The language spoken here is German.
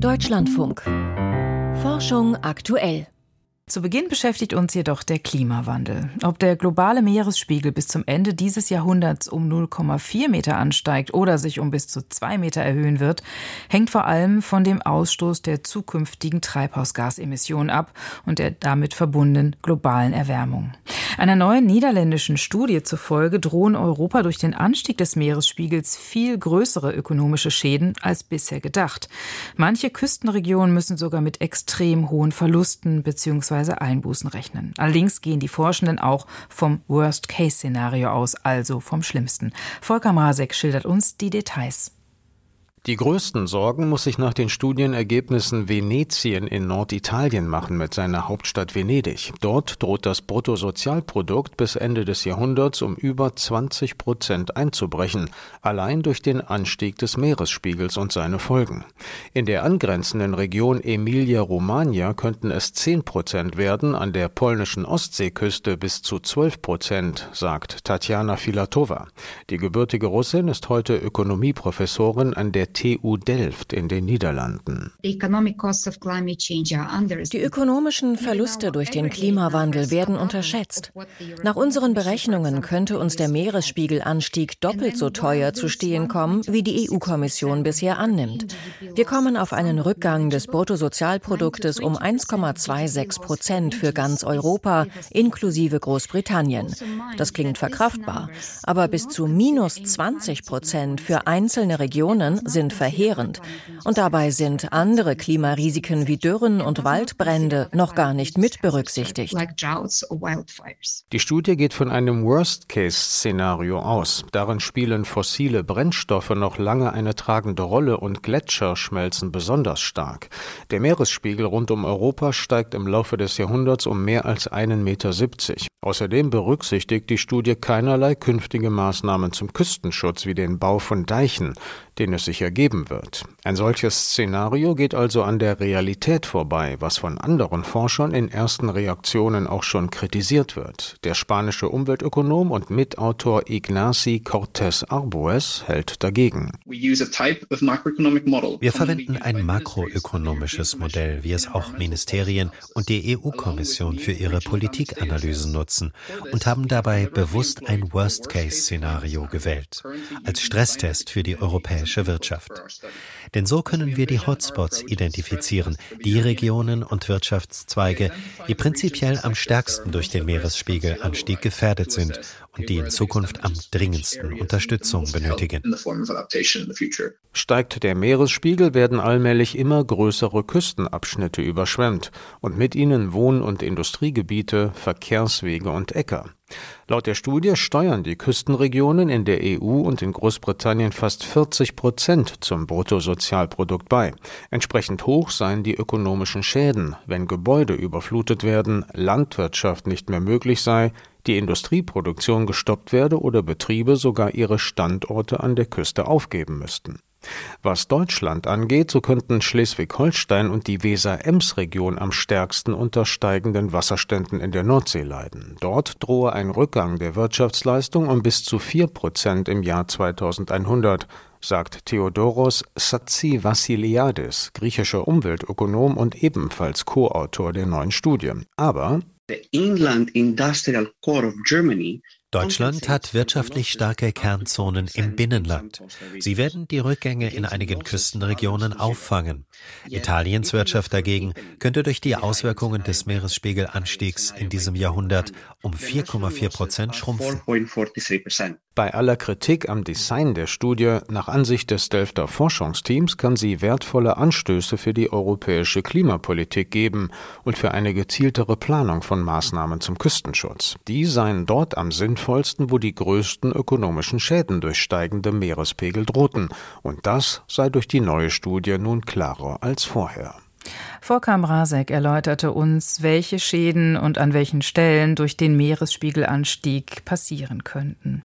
Deutschlandfunk. Forschung aktuell. Zu Beginn beschäftigt uns jedoch der Klimawandel. Ob der globale Meeresspiegel bis zum Ende dieses Jahrhunderts um 0,4 Meter ansteigt oder sich um bis zu zwei Meter erhöhen wird, hängt vor allem von dem Ausstoß der zukünftigen Treibhausgasemissionen ab und der damit verbundenen globalen Erwärmung. Einer neuen niederländischen Studie zufolge drohen Europa durch den Anstieg des Meeresspiegels viel größere ökonomische Schäden als bisher gedacht. Manche Küstenregionen müssen sogar mit extrem hohen Verlusten bzw. Einbußen rechnen. Allerdings gehen die Forschenden auch vom Worst-Case-Szenario aus, also vom Schlimmsten. Volker Mrazek schildert uns die Details. Die größten Sorgen muss sich nach den Studienergebnissen Venetien in Norditalien machen mit seiner Hauptstadt Venedig. Dort droht das Bruttosozialprodukt bis Ende des Jahrhunderts um über 20 Prozent einzubrechen, allein durch den Anstieg des Meeresspiegels und seine Folgen. In der angrenzenden Region Emilia-Romagna könnten es 10 Prozent werden, an der polnischen Ostseeküste bis zu 12 Prozent, sagt Tatjana Filatova. Die gebürtige Russin ist heute Ökonomieprofessorin an der TU Delft in den Niederlanden. Die ökonomischen Verluste durch den Klimawandel werden unterschätzt. Nach unseren Berechnungen könnte uns der Meeresspiegelanstieg doppelt so teuer zu stehen kommen, wie die EU-Kommission bisher annimmt. Wir kommen auf einen Rückgang des Bruttosozialproduktes um 1,26 Prozent für ganz Europa, inklusive Großbritannien. Das klingt verkraftbar, aber bis zu minus 20 Prozent für einzelne Regionen sind sind verheerend. Und dabei sind andere Klimarisiken wie Dürren und Waldbrände noch gar nicht mit berücksichtigt. Die Studie geht von einem Worst-Case-Szenario aus. Darin spielen fossile Brennstoffe noch lange eine tragende Rolle und Gletscher schmelzen besonders stark. Der Meeresspiegel rund um Europa steigt im Laufe des Jahrhunderts um mehr als einen Meter. siebzig. Außerdem berücksichtigt die Studie keinerlei künftige Maßnahmen zum Küstenschutz wie den Bau von Deichen, den es sich ergeben wird. Ein solches Szenario geht also an der Realität vorbei, was von anderen Forschern in ersten Reaktionen auch schon kritisiert wird. Der spanische Umweltökonom und Mitautor Ignacy Cortés Arbues hält dagegen. Wir verwenden ein makroökonomisches Modell, wie es auch Ministerien und die EU-Kommission für ihre Politikanalysen nutzen und haben dabei bewusst ein Worst-Case-Szenario gewählt, als Stresstest für die europäische Wirtschaft. Denn so können wir die Hotspots identifizieren, die Regionen und Wirtschaftszweige, die prinzipiell am stärksten durch den Meeresspiegelanstieg gefährdet sind und die in Zukunft am dringendsten Unterstützung benötigen. Steigt der Meeresspiegel, werden allmählich immer größere Küstenabschnitte überschwemmt und mit ihnen Wohn- und Industriegebiete, Verkehrswege und Äcker. Laut der Studie steuern die Küstenregionen in der EU und in Großbritannien fast 40 Prozent zum Bruttosozialprodukt bei. Entsprechend hoch seien die ökonomischen Schäden, wenn Gebäude überflutet werden, Landwirtschaft nicht mehr möglich sei, die Industrieproduktion gestoppt werde oder Betriebe sogar ihre Standorte an der Küste aufgeben müssten. Was Deutschland angeht, so könnten Schleswig-Holstein und die Weser-Ems-Region am stärksten unter steigenden Wasserständen in der Nordsee leiden. Dort drohe ein Rückgang der Wirtschaftsleistung um bis zu vier Prozent im Jahr 2100, sagt Theodoros Vassiliadis, griechischer Umweltökonom und ebenfalls Co-Autor der neuen Studie. Aber The Inland Industrial Core of Germany Deutschland hat wirtschaftlich starke Kernzonen im Binnenland. Sie werden die Rückgänge in einigen Küstenregionen auffangen. Italiens Wirtschaft dagegen könnte durch die Auswirkungen des Meeresspiegelanstiegs in diesem Jahrhundert um 4,4 Prozent schrumpfen. Bei aller Kritik am Design der Studie, nach Ansicht des Delfter Forschungsteams, kann sie wertvolle Anstöße für die europäische Klimapolitik geben und für eine gezieltere Planung von Maßnahmen zum Küstenschutz. Die seien dort am sinnvollsten, wo die größten ökonomischen Schäden durch steigende Meerespegel drohten. Und das sei durch die neue Studie nun klarer als vorher. Volker Mrazek erläuterte uns, welche Schäden und an welchen Stellen durch den Meeresspiegelanstieg passieren könnten.